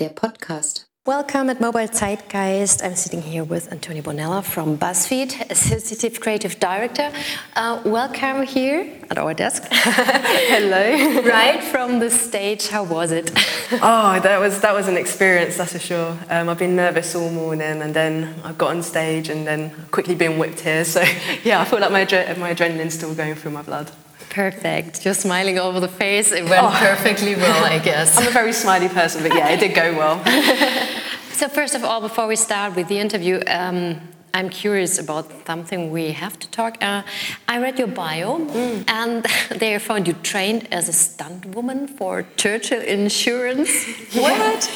der Podcast. Welcome at Mobile Zeitgeist. I'm sitting here with Antonia Bonello from BuzzFeed, Associate Creative Director. Uh, welcome here at our desk. Hello. right from the stage, how was it? oh, that was that was an experience, that's for sure. Um, I've been nervous all morning, and then I got on stage, and then quickly been whipped here. So yeah, I feel like my my adrenaline's still going through my blood. Perfect. You're smiling over the face. It went oh. perfectly well, I guess. I'm a very smiley person, but yeah, it did go well. so first of all, before we start with the interview, um, I'm curious about something we have to talk. Uh, I read your bio, mm. and there found you trained as a stunt woman for Churchill Insurance. what?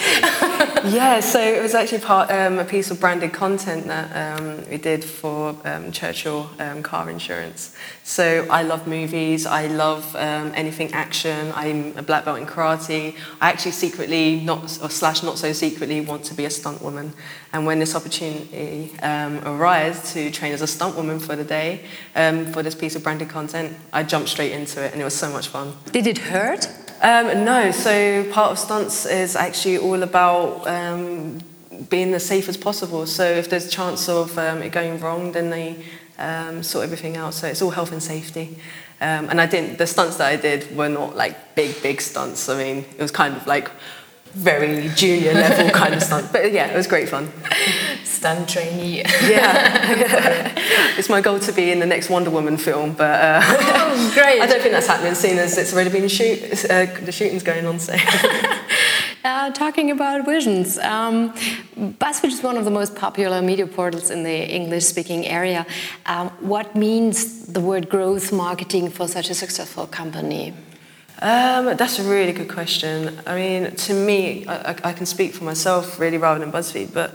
yeah, so it was actually part um, a piece of branded content that um, we did for um, Churchill um, car insurance. So I love movies. I love um, anything action. I'm a black belt in karate. I actually secretly, not or slash not so secretly, want to be a stunt woman. And when this opportunity um, arose to train as a stunt woman for the day um, for this piece of branded content, I jumped straight into it and it was so much fun. Did it hurt? Um, no, so part of stunts is actually all about um, being as safe as possible. So if there's a chance of um, it going wrong, then they um, sort everything out. So it's all health and safety. and I didn't, the stunts that I did were not like big, big stunts. I mean, it was kind of like very junior level kind of stunt. But yeah, it was great fun. Stunt trainee. yeah. it's my goal to be in the next Wonder Woman film, but uh, oh, great. I don't think that's happening, seeing as it's already been shoot. Uh, the shooting's going on. So. Uh, talking about visions, um, BuzzFeed is one of the most popular media portals in the English-speaking area. Um, what means the word growth marketing for such a successful company? Um, that's a really good question. I mean, to me, I, I, can speak for myself really rather than BuzzFeed, but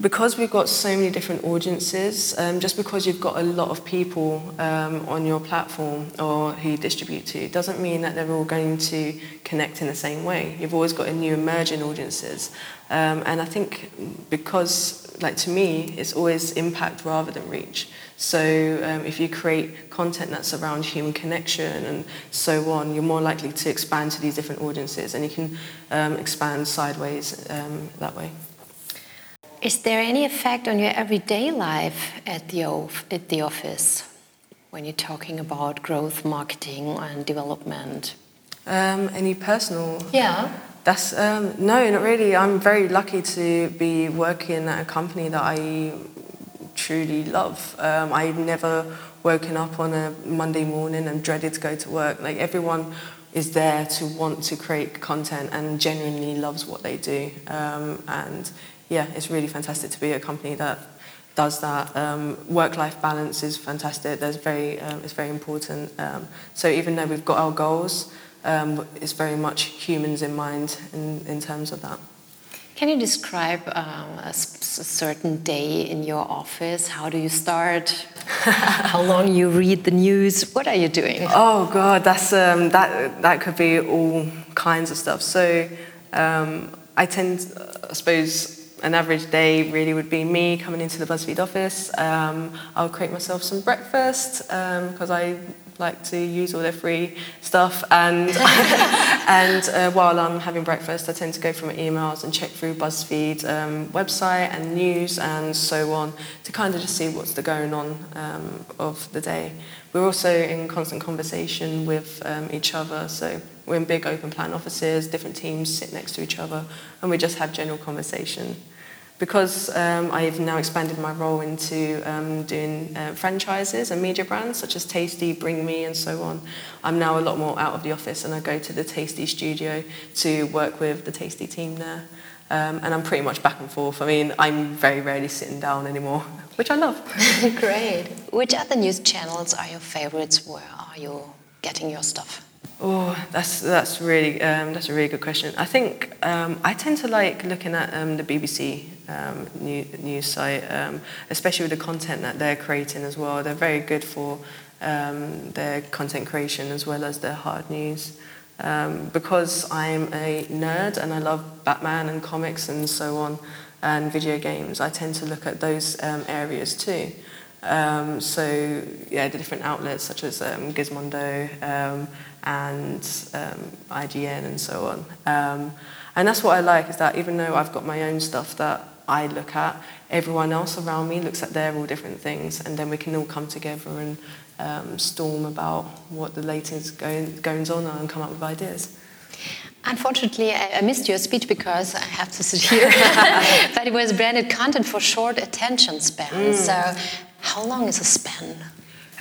because we've got so many different audiences, um, just because you've got a lot of people um, on your platform or who you distribute to, doesn't mean that they're all going to connect in the same way. You've always got a new emerging audiences. Um, and I think because, like to me, it's always impact rather than reach. So um, if you create content that's around human connection and so on, you're more likely to expand to these different audiences and you can um, expand sideways um, that way. Is there any effect on your everyday life at the, at the office when you're talking about growth, marketing and development? Um, any personal? Yeah. That's um, no, not really. I'm very lucky to be working at a company that I truly love. Um, I've never woken up on a Monday morning and dreaded to go to work. Like everyone is there to want to create content and genuinely loves what they do. Um, and yeah, it's really fantastic to be a company that does that. Um, work-life balance is fantastic. There's very, um, it's very important. Um, so even though we've got our goals, um, it's very much humans in mind in, in terms of that. Can you describe um, a, certain day in your office? How do you start? How long you read the news? What are you doing? Oh God, that's um, that that could be all kinds of stuff. So um, I tend, I suppose, an average day really would be me coming into the BuzzFeed office. Um, I'll create myself some breakfast because um, I like to use all their free stuff. And, and uh, while I'm having breakfast, I tend to go through my emails and check through BuzzFeed um, website and news and so on to kind of just see what's the going on um, of the day. We're also in constant conversation with um, each other, so we're in big open plan offices, different teams sit next to each other, and we just have general conversation because um, I've now expanded my role into um, doing uh, franchises and media brands such as Tasty, Bring Me, and so on, I'm now a lot more out of the office and I go to the Tasty studio to work with the Tasty team there. Um, and I'm pretty much back and forth. I mean, I'm very rarely sitting down anymore, which I love. Great. Which other news channels are your favorites? Where are you getting your stuff? Oh, that's that's really um, that's a really good question. I think um, I tend to like looking at um, the BBC um, new, news site, um, especially with the content that they're creating as well. They're very good for um, their content creation as well as their hard news. Because I'm a nerd and I love Batman and comics and so on and video games, I tend to look at those areas too. Um, so yeah, the different outlets such as um, Gizmodo um, and um, IGN and so on. Um, and that's what I like is that even though I've got my own stuff that I look at, everyone else around me looks at their all different things, and then we can all come together and um, storm about what the latest going, goings on are and come up with ideas. Unfortunately, I, missed your speech because I have to sit here. but it was branded content for short attention span. Mm. So, how long is a span?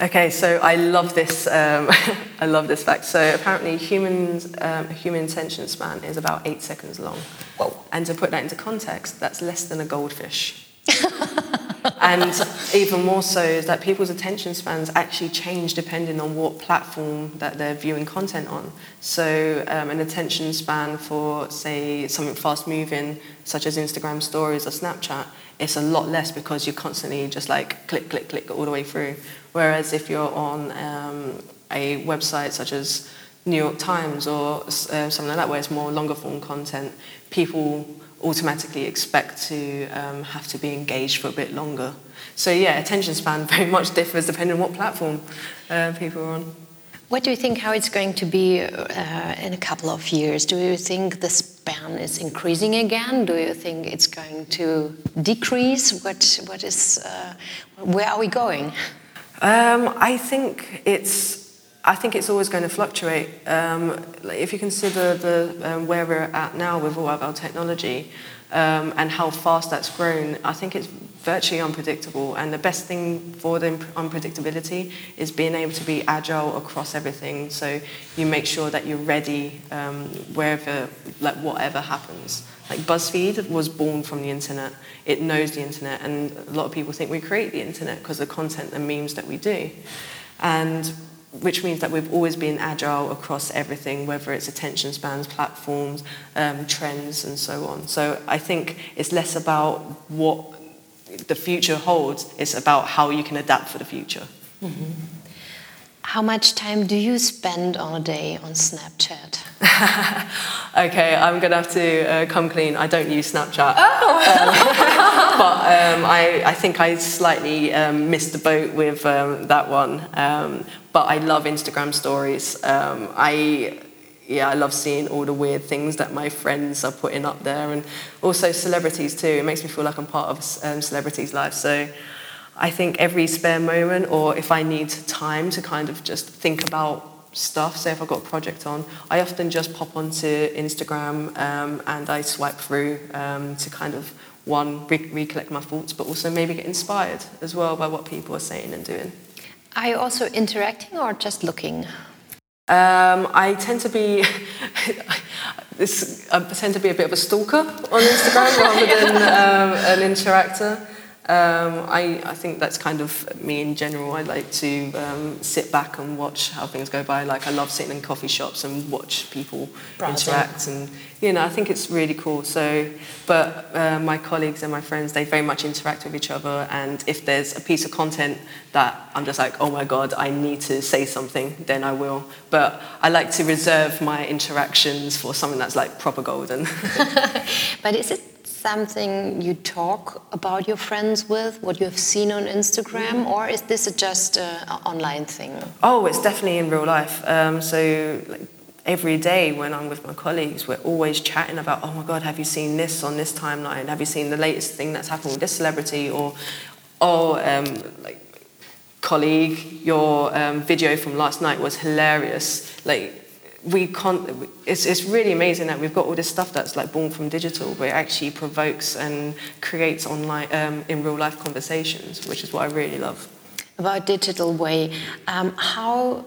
Okay, so I love this. Um, I love this fact. So apparently, humans, um, human attention span is about eight seconds long. Whoa! And to put that into context, that's less than a goldfish. and even more so is that people's attention spans actually change depending on what platform that they're viewing content on. So um, an attention span for, say, something fast moving, such as Instagram stories or Snapchat, it's a lot less because you're constantly just like click, click, click all the way through. Whereas if you're on um, a website such as New York Times or uh, something like that, where it's more longer form content, people automatically expect to um, have to be engaged for a bit longer. So yeah, attention span very much differs depending on what platform uh, people are on. What do you think how it's going to be uh, in a couple of years? Do you think the span is increasing again? Do you think it's going to decrease? What, what is, uh, where are we going? Um, I think it's I think it's always going to fluctuate. Um, if you consider the, um, where we're at now with all of our technology um, and how fast that's grown, I think it's virtually unpredictable. And the best thing for the unpredictability is being able to be agile across everything. So you make sure that you're ready um, wherever, like whatever happens. Like BuzzFeed was born from the internet. It knows the internet, and a lot of people think we create the internet because of the content and memes that we do. And which means that we've always been agile across everything, whether it's attention spans, platforms, um, trends, and so on. So I think it's less about what the future holds, it's about how you can adapt for the future. Mm-hmm. How much time do you spend on a day on Snapchat? okay, I'm gonna have to uh, come clean. I don't use Snapchat. Oh. Um, but um, I, I, think I slightly um, missed the boat with um, that one. Um, but I love Instagram stories. Um, I yeah, I love seeing all the weird things that my friends are putting up there, and also celebrities too. It makes me feel like I'm part of um, celebrities' lives. So I think every spare moment, or if I need time to kind of just think about stuff, say if I've got a project on, I often just pop onto Instagram um, and I swipe through um, to kind of one re- recollect my thoughts, but also maybe get inspired as well by what people are saying and doing. Are you also interacting or just looking? Um, I tend to be this. I tend to be a bit of a stalker on Instagram rather than um, an interactor. Um, I, I, think that's kind of me in general. I like to um, sit back and watch how things go by. Like I love sitting in coffee shops and watch people Browsing. interact, and you know I think it's really cool. So, but uh, my colleagues and my friends they very much interact with each other, and if there's a piece of content that I'm just like, oh my god, I need to say something, then I will. But I like to reserve my interactions for something that's like proper golden. but is it something you talk about your friends with, what you have seen on Instagram, or is this just an online thing? Oh, it's definitely in real life. Um, so like, every day when I'm with my colleagues, we're always chatting about, oh my God, have you seen this on this timeline? Have you seen the latest thing that's happened with this celebrity? Or, oh, um, like, colleague, your um, video from last night was hilarious. Like, we can't, it's, it's really amazing that we've got all this stuff that's like born from digital, but it actually provokes and creates online, um, in real life conversations, which is what I really love. About digital way, um, how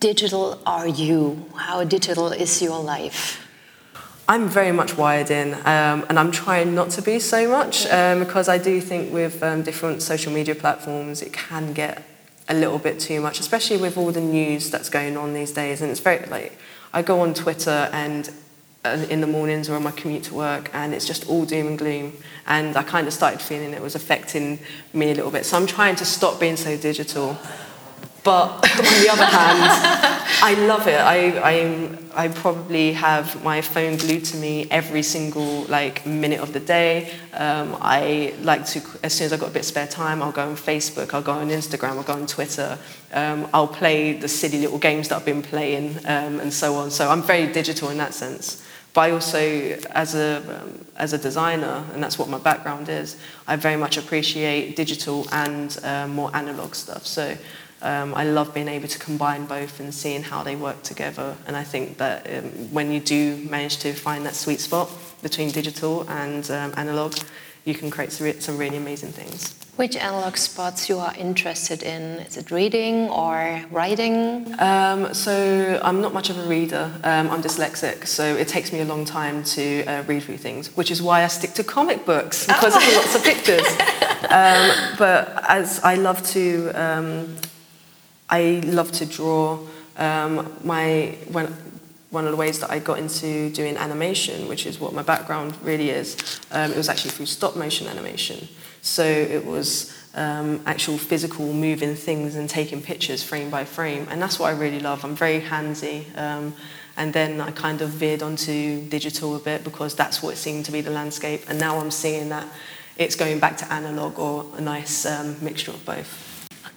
digital are you? How digital is your life? I'm very much wired in, um, and I'm trying not to be so much um, because I do think with um, different social media platforms, it can get a little bit too much, especially with all the news that's going on these days. And it's very like I go on Twitter and uh, in the mornings or on my commute to work and it's just all doom and gloom and I kind of started feeling it was affecting me a little bit. So I'm trying to stop being so digital. But on the other hand, I love it. I, I, I probably have my phone glued to me every single like minute of the day. Um, I like to, as soon as I've got a bit of spare time, I'll go on Facebook, I'll go on Instagram, I'll go on Twitter. Um, I'll play the silly little games that I've been playing um, and so on. So I'm very digital in that sense. But I also, as a, um, as a designer, and that's what my background is, I very much appreciate digital and uh, more analog stuff. So um, I love being able to combine both and seeing how they work together. And I think that um, when you do manage to find that sweet spot between digital and um, analog, you can create some really amazing things. Which analog spots you are interested in? Is it reading or writing? Um, so I'm not much of a reader. Um, I'm dyslexic, so it takes me a long time to uh, read through things, which is why I stick to comic books because oh. there's lots of pictures. Um, but as I love to, um, I love to draw. Um, my when one of the ways that I got into doing animation, which is what my background really is, um, it was actually through stop motion animation. So it was um, actual physical moving things and taking pictures frame by frame. And that's what I really love. I'm very handsy. Um, and then I kind of veered onto digital a bit because that's what seemed to be the landscape. And now I'm seeing that it's going back to analog or a nice um, mixture of both.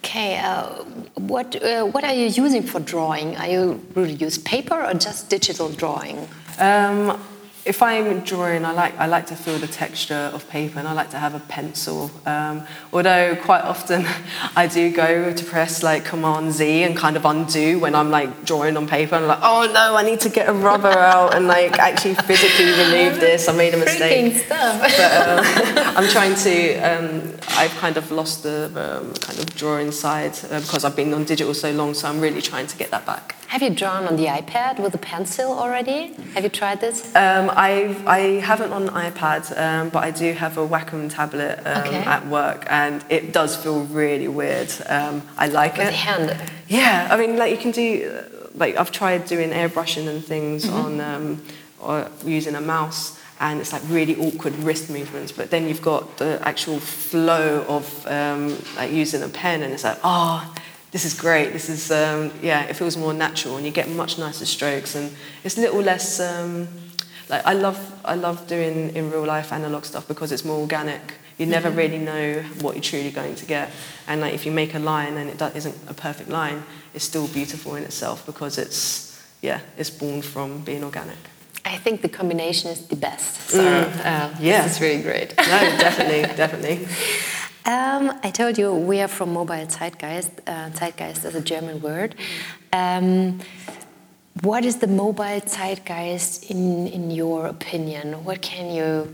Okay, uh, what, uh, what are you using for drawing? Are you really use paper or just digital drawing? Um, if I'm drawing, I like, I like to feel the texture of paper and I like to have a pencil. Um, although quite often I do go to press like Command Z and kind of undo when I'm like drawing on paper. I'm like, oh no, I need to get a rubber out and like actually physically remove this. I made a mistake. stuff. But uh, I'm trying to, um, I've kind of lost the um, kind of drawing side uh, because I've been on digital so long, so I'm really trying to get that back. Have you drawn on the iPad with a pencil already? Have you tried this? Um, I I haven't on the iPad, um, but I do have a Wacom tablet um, okay. at work, and it does feel really weird. Um, I like with it. The hand. Yeah, I mean, like you can do, like I've tried doing airbrushing and things mm-hmm. on um, or using a mouse, and it's like really awkward wrist movements. But then you've got the actual flow of um, like using a pen, and it's like, oh this is great. This is, um, yeah, it feels more natural and you get much nicer strokes and it's a little less, um, like I love, I love doing in real life analog stuff because it's more organic. You never mm-hmm. really know what you're truly going to get. And like if you make a line and it isn't a perfect line, it's still beautiful in itself because it's, yeah, it's born from being organic. I think the combination is the best. So mm. uh, yeah. this is really great. no, definitely, definitely. Um, I told you we are from Mobile Zeitgeist. Uh, Zeitgeist is a German word. Um, what is the mobile zeitgeist in, in your opinion? What can you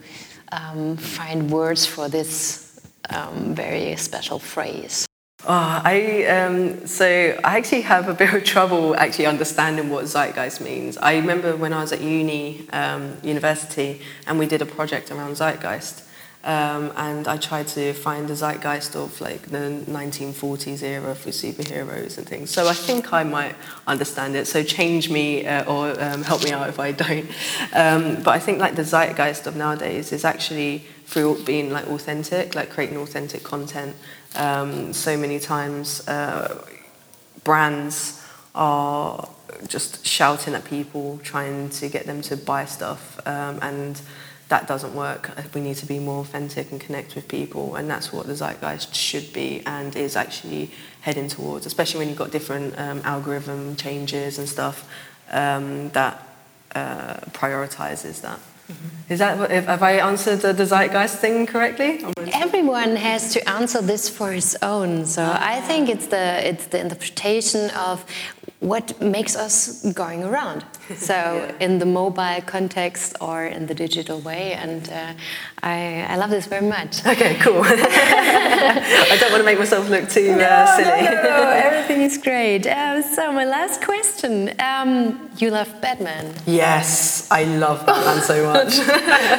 um, find words for this um, very special phrase? Oh, I um, so I actually have a bit of trouble actually understanding what zeitgeist means. I remember when I was at uni, um, university, and we did a project around zeitgeist, um, and I tried to find the zeitgeist of like the 1940s era for superheroes and things. So I think I might understand it. So change me uh, or um, help me out if I don't. Um, but I think like the zeitgeist of nowadays is actually through being like authentic, like creating authentic content. Um, so many times uh, brands are just shouting at people, trying to get them to buy stuff, um, and that doesn't work. We need to be more authentic and connect with people, and that's what the zeitgeist should be and is actually heading towards, especially when you've got different um, algorithm changes and stuff um, that uh, prioritizes that. Mm-hmm. Is that what, have I answered the, the zeitgeist thing correctly? Everyone has to answer this for his own. So I think it's the it's the interpretation of what makes us going around. So yeah. in the mobile context or in the digital way, and uh, I, I love this very much. Okay, cool. I don't want to make myself look too uh, no, silly. No, no, everything is great. Uh, so my last question: um, You love Batman? Yes, I love Batman so much.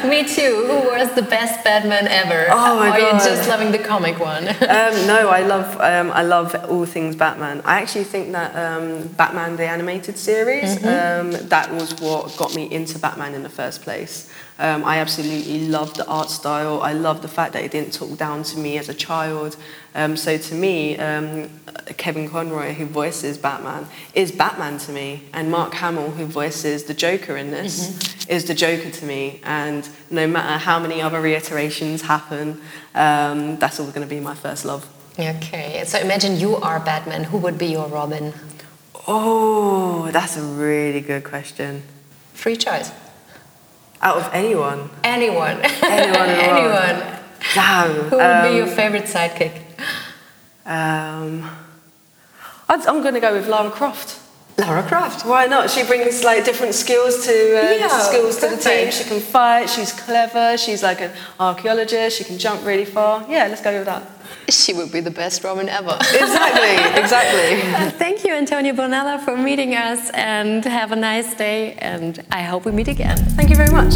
Me too. Who was the best Batman ever? Oh my or god! Are you just loving the comic one? um, no, I love um, I love all things Batman. I actually think that um, Batman the animated series. Mm-hmm. Um, that was what got me into Batman in the first place. Um, I absolutely love the art style. I love the fact that it didn't talk down to me as a child. Um, so to me, um, Kevin Conroy, who voices Batman, is Batman to me, and Mark Hamill, who voices the Joker in this, mm-hmm. is the Joker to me. And no matter how many other reiterations happen, um, that's always going to be my first love. Okay, so imagine you are Batman. Who would be your Robin? Oh, that's a really good question. Free choice. Out of anyone? Anyone. Anyone. anyone. Damn. Who would um, be your favorite sidekick? Um, I'm going to go with Lara Croft. Lara Croft. Why not? She brings like different skills to uh, yeah, skills to the team. She can fight. She's clever. She's like an archaeologist. She can jump really far. Yeah, let's go with that. She would be the best Robin ever. exactly, exactly. thank you, Antonia Bonello, for meeting us, and have a nice day. And I hope we meet again. Thank you very much.